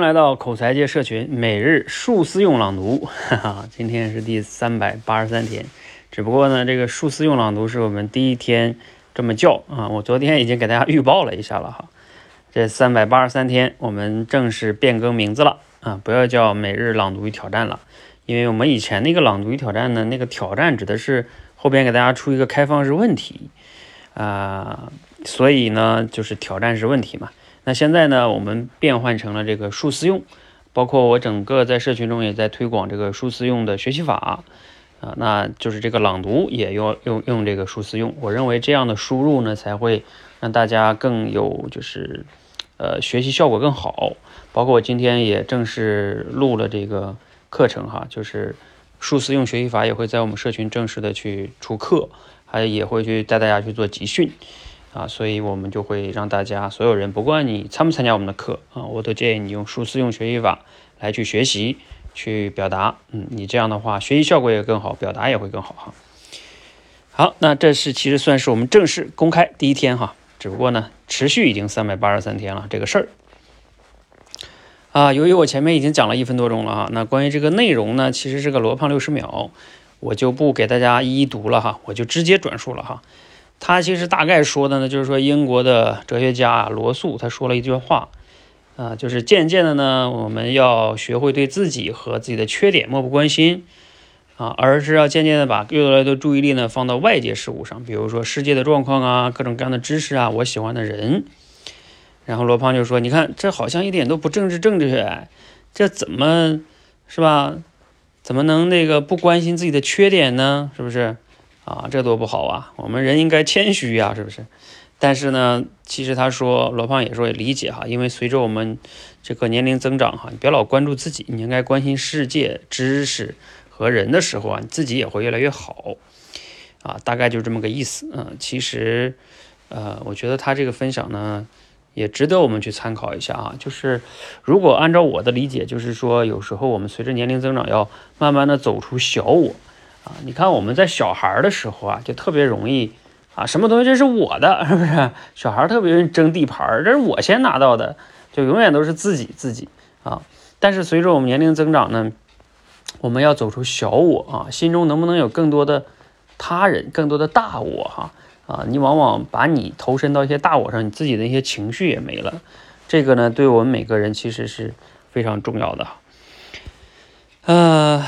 来到口才界社群，每日数思用朗读，哈哈，今天是第三百八十三天。只不过呢，这个数思用朗读是我们第一天这么叫啊，我昨天已经给大家预报了一下了哈。这三百八十三天，我们正式变更名字了啊，不要叫每日朗读与挑战了，因为我们以前那个朗读与挑战呢，那个挑战指的是后边给大家出一个开放式问题啊，所以呢，就是挑战式问题嘛。那现在呢，我们变换成了这个数思用，包括我整个在社群中也在推广这个数思用的学习法啊，那就是这个朗读也用用用这个数思用。我认为这样的输入呢，才会让大家更有就是呃学习效果更好。包括我今天也正式录了这个课程哈，就是数思用学习法也会在我们社群正式的去出课，还也会去带大家去做集训。啊，所以我们就会让大家所有人，不管你参不参加我们的课啊，我都建议你用数字用学习法来去学习、去表达。嗯，你这样的话，学习效果也更好，表达也会更好哈。好，那这是其实算是我们正式公开第一天哈，只不过呢，持续已经三百八十三天了这个事儿。啊，由于我前面已经讲了一分多钟了哈，那关于这个内容呢，其实是个罗胖六十秒，我就不给大家一一读了哈，我就直接转述了哈。他其实大概说的呢，就是说英国的哲学家罗素他说了一句话，啊，就是渐渐的呢，我们要学会对自己和自己的缺点漠不关心，啊，而是要渐渐的把越来越多注意力呢放到外界事物上，比如说世界的状况啊，各种各样的知识啊，我喜欢的人。然后罗胖就说：“你看，这好像一点都不政治正确，这怎么是吧？怎么能那个不关心自己的缺点呢？是不是？”啊，这多不好啊！我们人应该谦虚呀，是不是？但是呢，其实他说罗胖也说也理解哈，因为随着我们这个年龄增长哈，你别老关注自己，你应该关心世界、知识和人的时候啊，你自己也会越来越好啊。大概就是这么个意思。嗯，其实呃，我觉得他这个分享呢，也值得我们去参考一下啊。就是如果按照我的理解，就是说有时候我们随着年龄增长，要慢慢的走出小我。啊，你看我们在小孩的时候啊，就特别容易啊，什么东西这是我的，是不是？小孩特别容易争地盘，这是我先拿到的，就永远都是自己自己啊。但是随着我们年龄增长呢，我们要走出小我啊，心中能不能有更多的他人，更多的大我哈？啊，你往往把你投身到一些大我上，你自己的一些情绪也没了。这个呢，对我们每个人其实是非常重要的。呃。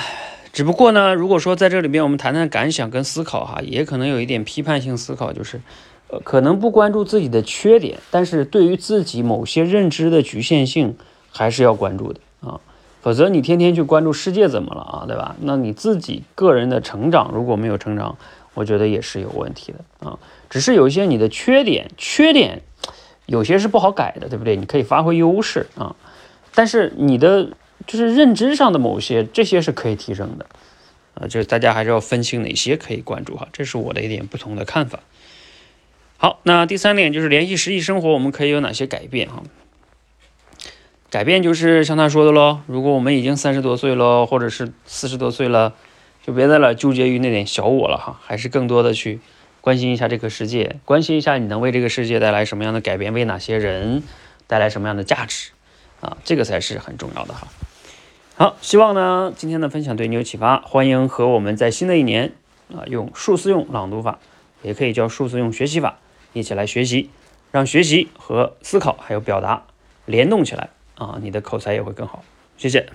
只不过呢，如果说在这里边我们谈谈感想跟思考哈，也可能有一点批判性思考，就是，呃，可能不关注自己的缺点，但是对于自己某些认知的局限性还是要关注的啊，否则你天天去关注世界怎么了啊，对吧？那你自己个人的成长如果没有成长，我觉得也是有问题的啊。只是有一些你的缺点，缺点有些是不好改的，对不对？你可以发挥优势啊，但是你的。就是认知上的某些，这些是可以提升的，啊，就是大家还是要分清哪些可以关注哈，这是我的一点不同的看法。好，那第三点就是联系实际生活，我们可以有哪些改变哈？改变就是像他说的喽，如果我们已经三十多岁喽，或者是四十多岁了，就别在那纠结于那点小我了哈，还是更多的去关心一下这个世界，关心一下你能为这个世界带来什么样的改变，为哪些人带来什么样的价值啊，这个才是很重要的哈。好，希望呢今天的分享对你有启发。欢迎和我们在新的一年啊，用数字用朗读法，也可以叫数字用学习法，一起来学习，让学习和思考还有表达联动起来啊，你的口才也会更好。谢谢。